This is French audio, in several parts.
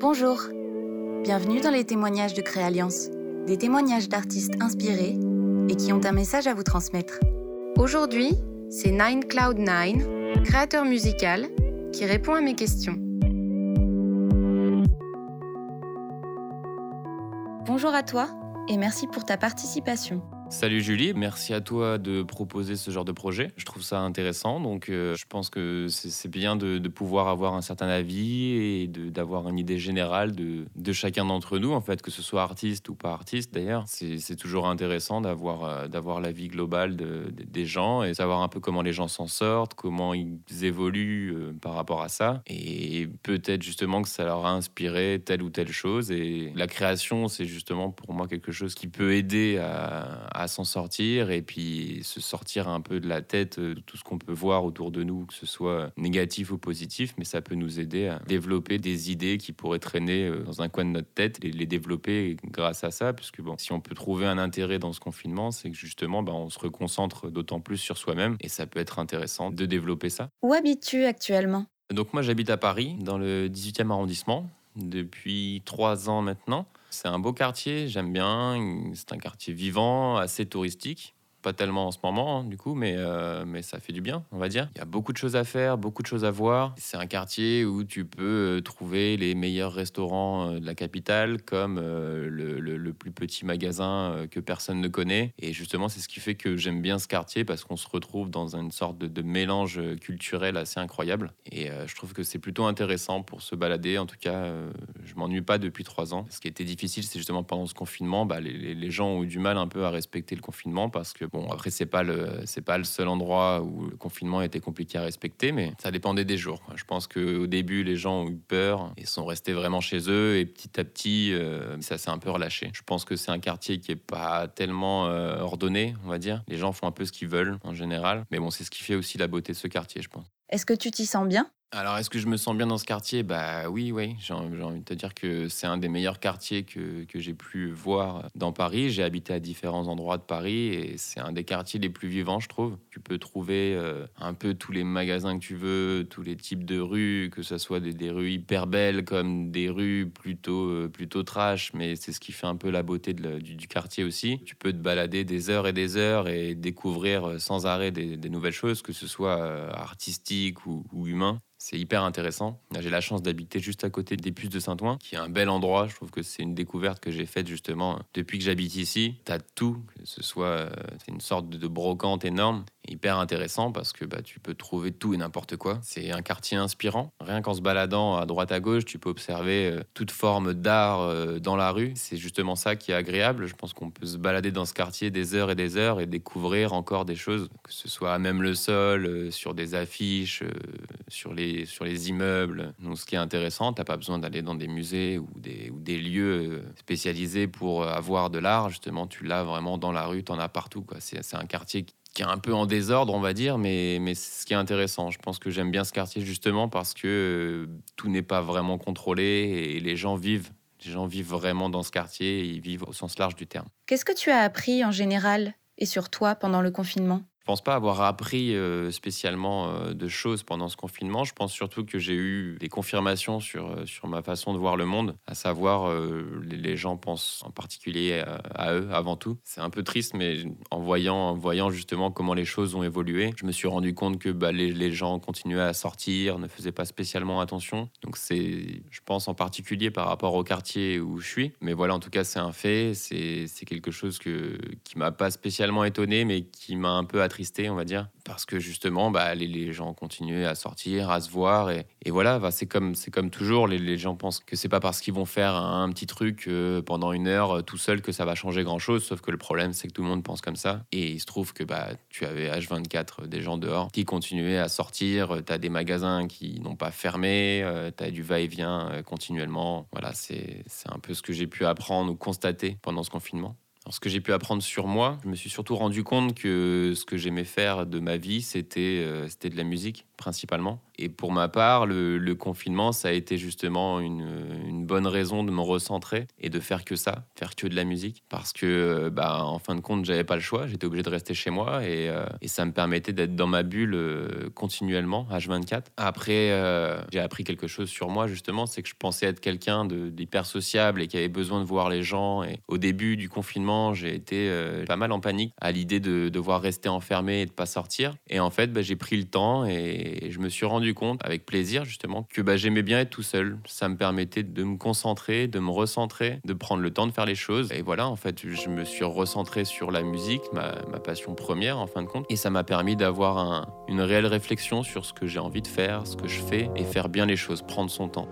Bonjour, bienvenue dans les témoignages de Créalliance, des témoignages d'artistes inspirés et qui ont un message à vous transmettre. Aujourd'hui, c'est Nine Cloud Nine, créateur musical, qui répond à mes questions. Bonjour à toi et merci pour ta participation. Salut Julie, merci à toi de proposer ce genre de projet. Je trouve ça intéressant, donc euh, je pense que c'est bien de, pouvoir avoir un certain avis et d'avoir une idée générale de, chacun d'entre nous, en fait, que ce soit artiste ou pas artiste d'ailleurs. C'est toujours intéressant d'avoir euh, l'avis global des gens et savoir un peu comment les gens s'en sortent, comment ils évoluent euh, par rapport à ça, et peut-être justement que ça leur a inspiré telle ou telle chose. Et la création, c'est justement pour moi quelque chose qui peut aider à s'en sortir et puis se sortir un peu de la tête de tout ce qu'on peut voir autour de nous, que ce soit négatif ou positif, mais ça peut nous aider à développer des idées qui pourraient traîner euh, dans un coin de notre tête et les développer grâce à ça, puisque bon, si on peut trouver un intérêt dans ce confinement, c'est que justement, bah, on se reconcentre d'autant plus sur soi-même et ça peut être intéressant de développer ça. Où habites-tu actuellement? Donc moi j'habite à Paris, dans le 18e arrondissement, depuis trois ans maintenant. C'est un beau quartier, j'aime bien. C'est un quartier vivant, assez touristique pas tellement en ce moment, hein, du coup, mais, euh, mais ça fait du bien, on va dire. Il y a beaucoup de choses à faire, beaucoup de choses à voir. C'est un quartier où tu peux euh, trouver les meilleurs restaurants euh, de la capitale, comme le, plus petit magasin que personne ne connaît. Et justement, c'est ce qui fait que j'aime bien ce quartier, parce qu'on se retrouve dans une sorte de, mélange culturel assez incroyable. Et je trouve que c'est plutôt intéressant pour se balader. En tout cas, je m'ennuie pas depuis trois ans. Ce qui était difficile, c'est justement pendant ce confinement, bah, les gens ont eu du mal un peu à respecter le confinement, parce que Bon, après, c'est pas le, pas le seul endroit où le confinement était compliqué à respecter, mais ça dépendait des jours. Je pense qu'au début, les gens ont eu peur et sont restés vraiment chez eux, et petit à petit, euh, ça s'est un peu relâché. Je pense que c'est un quartier qui est pas tellement euh, ordonné, on va dire. Les gens font un peu ce qu'ils veulent en général, mais bon, c'est ce qui fait aussi la beauté de ce quartier, je pense. Est-ce que tu t'y sens bien? Alors, est-ce que je me sens bien dans ce quartier? Bah oui, oui. J'ai envie de te dire que c'est un des meilleurs quartiers que, que j'ai pu voir dans Paris. J'ai habité à différents endroits de Paris et c'est un des quartiers les plus vivants, je trouve. Tu peux trouver euh, un peu tous les magasins que tu veux, tous les types de rues, que ce soit des, rues hyper belles comme des rues plutôt, euh, plutôt trash, mais c'est ce qui fait un peu la beauté du, quartier aussi. Tu peux te balader des heures et des heures et découvrir euh, sans arrêt des, nouvelles choses, que ce soit artistiques ou, ou humains. C'est hyper intéressant. J'ai la chance d'habiter juste à côté des Puces de Saint-Ouen, qui est un bel endroit. Je trouve que c'est une découverte que j'ai faite justement depuis que j'habite ici. Tu as tout, que ce soit euh, une sorte de brocante énorme hyper intéressant parce que bah, tu peux trouver tout et n'importe quoi. C'est un quartier inspirant. Rien qu'en se baladant à droite à gauche, tu peux observer euh, toute forme d'art euh, dans la rue. C'est justement ça qui est agréable. Je pense qu'on peut se balader dans ce quartier des heures et des heures et découvrir encore des choses, que ce soit même le sol, sur des affiches, sur, les, sur les immeubles. Donc, ce qui est intéressant, tu n'as pas besoin d'aller dans des musées ou des, lieux spécialisés pour avoir de l'art. Justement, tu l'as vraiment dans la rue, tu en as partout. C'est un quartier qui est un peu en désordre, on va dire, mais, ce qui est intéressant. Je pense que j'aime bien ce quartier justement parce que euh, tout n'est pas vraiment contrôlé et les gens vivent. Les gens vivent vraiment dans ce quartier et ils vivent au sens large du terme. Qu'est-ce que tu as appris en général et sur toi pendant le confinement? Pense pas avoir appris euh, spécialement euh, de choses pendant ce confinement. Je pense surtout que j'ai eu des confirmations sur, euh, sur ma façon de voir le monde, à savoir les, gens pensent en particulier à, eux avant tout. C'est un peu triste, mais en voyant, en voyant justement comment les choses ont évolué, je me suis rendu compte que bah, les, les, gens continuaient à sortir, ne faisaient pas spécialement attention. Donc c'est, je pense en particulier par rapport au quartier où je suis. Mais voilà, en tout cas, c'est un fait. C'est quelque chose que, qui m'a pas spécialement étonné, mais qui m'a un peu attristé on va dire, parce que justement, bah, les, gens continuent à sortir, à se voir, et, voilà, bah, c'est comme, comme toujours, les, gens pensent que c'est pas parce qu'ils vont faire un, petit truc euh, pendant une heure euh, tout seul que ça va changer grand-chose, sauf que le problème, c'est que tout le monde pense comme ça, et il se trouve que bah, tu avais H24 des gens dehors qui continuaient à sortir, tu as des magasins qui n'ont pas fermé, euh, tu as du va-et-vient continuellement, voilà, c'est un peu ce que j'ai pu apprendre ou constater pendant ce confinement ce que j'ai pu apprendre sur moi, je me suis surtout rendu compte que ce que j'aimais faire de ma vie, c'était euh, de la musique principalement. Et pour ma part, le, confinement, ça a été justement une, bonne raison de me recentrer et de faire que ça, faire que de la musique. Parce que, bah, en fin de compte, j'avais pas le choix. J'étais obligé de rester chez moi et, et ça me permettait d'être dans ma bulle continuellement, H24. Après, j'ai appris quelque chose sur moi, justement, c'est que je pensais être quelqu'un d'hyper sociable et qui avait besoin de voir les gens. Et au début du confinement, j'ai été pas mal en panique à l'idée de devoir rester enfermé et de pas sortir. Et en fait, bah, j'ai pris le temps et je me suis rendu compte, avec plaisir justement, que bah, j'aimais bien être tout seul. Ça me permettait de me concentrer, de me recentrer, de prendre le temps de faire les choses. Et voilà, en fait, je me suis recentré sur la musique, ma, passion première en fin de compte. Et ça m'a permis d'avoir une réelle réflexion sur ce que j'ai envie de faire, ce que je fais et faire bien les choses, prendre son temps.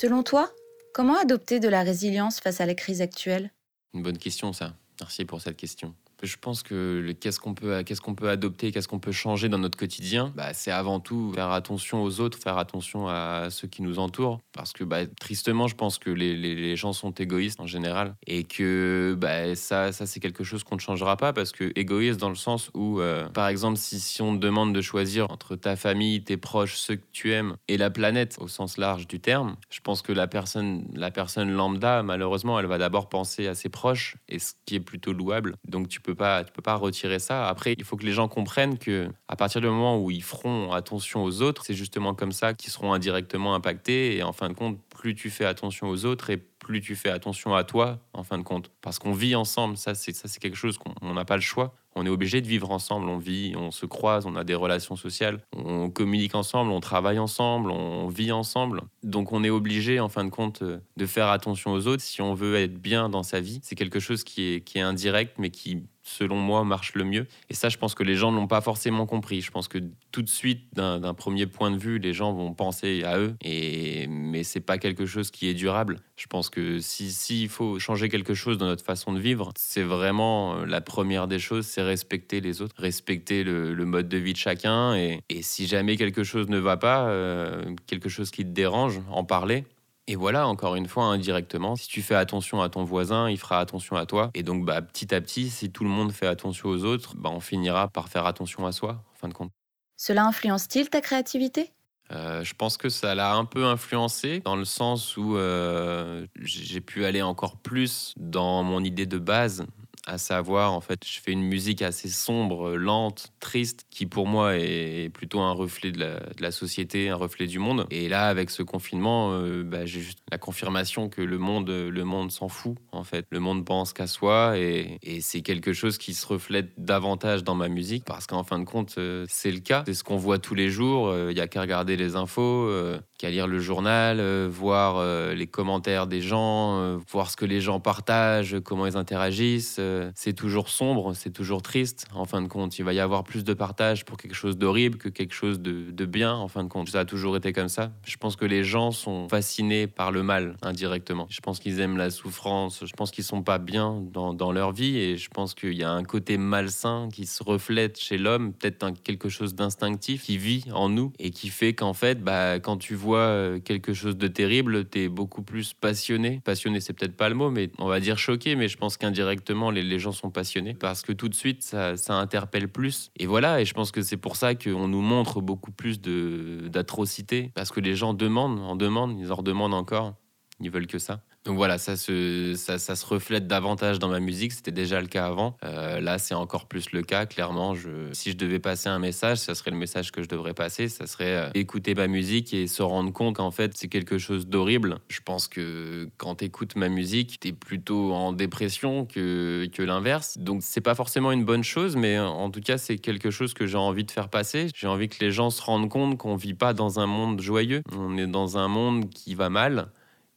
Selon toi, comment adopter de la résilience face à la crise actuelle? Une bonne question ça. Merci pour cette question. Je pense que qu'est-ce qu'on peut, qu'est-ce qu'on peut adopter, qu'est-ce qu'on peut changer dans notre quotidien, bah, c'est avant tout faire attention aux autres, faire attention à ceux qui nous entourent. Parce que bah, tristement, je pense que les, gens sont égoïstes en général. Et que bah, ça, ça c'est quelque chose qu'on ne changera pas. Parce que égoïste dans le sens où, euh, par exemple, si, si on te demande de choisir entre ta famille, tes proches, ceux que tu aimes, et la planète au sens large du terme, je pense que la personne, la personne lambda, malheureusement, elle va d'abord penser à ses proches, et ce qui est plutôt louable. Donc tu peux peux pas, tu peux pas retirer ça. Après, il faut que les gens comprennent que à partir du moment où ils feront attention aux autres, c'est justement comme ça qu'ils seront indirectement impactés. Et en fin de compte, plus tu fais attention aux autres et plus tu fais attention à toi, en fin de compte. Parce qu'on vit ensemble, ça c'est ça c'est quelque chose qu'on n'a pas le choix. On est obligé de vivre ensemble, on vit, on se croise, on a des relations sociales, on communique ensemble, on travaille ensemble, on vit ensemble. Donc on est obligé, en fin de compte, de faire attention aux autres si on veut être bien dans sa vie. C'est quelque chose qui est, qui est indirect, mais qui selon moi, marche le mieux. Et ça, je pense que les gens ne l'ont pas forcément compris. Je pense que tout de suite, d'un premier point de vue, les gens vont penser à eux. Et, mais c'est pas quelque chose qui est durable. Je pense que s'il si, faut changer quelque chose dans notre façon de vivre, c'est vraiment euh, la première des choses, c'est respecter les autres, respecter le, mode de vie de chacun. Et, et, si jamais quelque chose ne va pas, euh, quelque chose qui te dérange, en parler et voilà, encore une fois, indirectement, si tu fais attention à ton voisin, il fera attention à toi. Et donc, bah, petit à petit, si tout le monde fait attention aux autres, bah, on finira par faire attention à soi, en fin de compte. Cela influence-t-il ta créativité? Euh, je pense que ça l'a un peu influencé dans le sens où euh, j'ai pu aller encore plus dans mon idée de base à savoir en fait je fais une musique assez sombre, lente, triste, qui pour moi est plutôt un reflet de la, société, un reflet du monde. Et là avec ce confinement, euh, bah, j'ai juste la confirmation que le monde, le monde s'en fout en fait. Le monde pense qu'à soi et, c'est quelque chose qui se reflète davantage dans ma musique parce qu'en fin de compte euh, c'est le cas. C'est ce qu'on voit tous les jours. Il euh, n'y a qu'à regarder les infos, qu'à lire le journal, voir les commentaires des gens, voir ce que les gens partagent, comment ils interagissent c'est toujours sombre, c'est toujours triste. En fin de compte, il va y avoir plus de partage pour quelque chose d'horrible que quelque chose de, bien. En fin de compte, ça a toujours été comme ça. Je pense que les gens sont fascinés par le mal indirectement. Je pense qu'ils aiment la souffrance. Je pense qu'ils sont pas bien dans, leur vie et je pense qu'il y a un côté malsain qui se reflète chez l'homme, peut-être quelque chose d'instinctif qui vit en nous et qui fait qu'en fait, bah, quand tu vois euh, quelque chose de terrible, tu es beaucoup plus passionné. Passionné, c'est peut-être pas le mot, mais on va dire choqué. Mais je pense qu'indirectement, les gens sont passionnés parce que tout de suite, ça, interpelle plus. Et voilà, et je pense que c'est pour ça qu'on nous montre beaucoup plus d'atrocités parce que les gens demandent, en demandent, ils en redemandent encore, ils veulent que ça. Donc voilà, ça se, ça, se reflète davantage dans ma musique. C'était déjà le cas avant. Euh, là, c'est encore plus le cas. Clairement, je, si je devais passer un message, ça serait le message que je devrais passer. Ça serait euh, écouter ma musique et se rendre compte qu'en fait, c'est quelque chose d'horrible. Je pense que quand tu écoutes ma musique, tu es plutôt en dépression que, que l'inverse. Donc, c'est pas forcément une bonne chose, mais en tout cas, c'est quelque chose que j'ai envie de faire passer. J'ai envie que les gens se rendent compte qu'on vit pas dans un monde joyeux. On est dans un monde qui va mal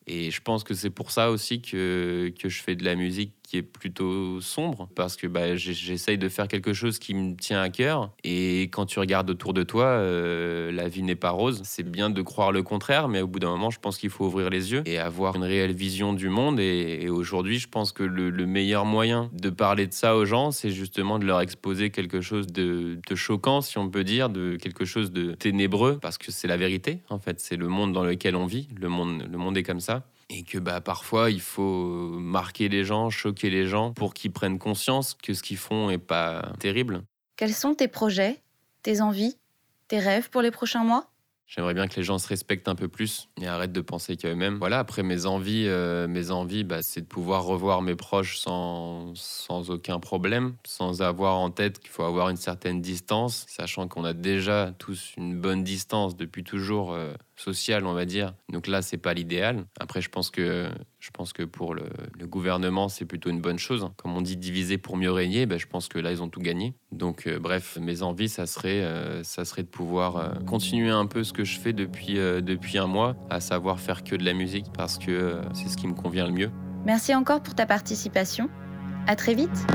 Et je pense que c'est pour ça aussi que, je fais de la musique est plutôt sombre, parce que bah, j'essaye de faire quelque chose qui me tient à cœur. Et quand tu regardes autour de toi, euh, la vie n'est pas rose. C'est bien de croire le contraire, mais au bout d'un moment, je pense qu'il faut ouvrir les yeux et avoir une réelle vision du monde. Et, aujourd'hui, je pense que le, meilleur moyen de parler de ça aux gens, c'est justement de leur exposer quelque chose de, de choquant, si on peut dire, de quelque chose de ténébreux, parce que c'est la vérité, en fait. C'est le monde dans lequel on vit. Le monde, le monde est comme ça et que bah, parfois il faut marquer les gens, choquer les gens pour qu'ils prennent conscience que ce qu'ils font est pas terrible. Quels sont tes projets, tes envies, tes rêves pour les prochains mois? J'aimerais bien que les gens se respectent un peu plus et arrêtent de penser qu'à eux-mêmes. Voilà, après mes envies, euh, mes envies, bah, c'est de pouvoir revoir mes proches sans, sans aucun problème, sans avoir en tête qu'il faut avoir une certaine distance, sachant qu'on a déjà tous une bonne distance depuis toujours. Euh, sociale, on va dire. Donc là, c'est pas l'idéal. Après, je pense que pour le, gouvernement, c'est plutôt une bonne chose. Comme on dit, diviser pour mieux régner. Ben, je pense que là, ils ont tout gagné. Donc, euh, bref, mes envies, ça serait, euh, ça serait de pouvoir euh, continuer un peu ce que je fais depuis un mois, à savoir faire que de la musique parce que c'est ce qui me convient le mieux. Merci encore pour ta participation. À très vite.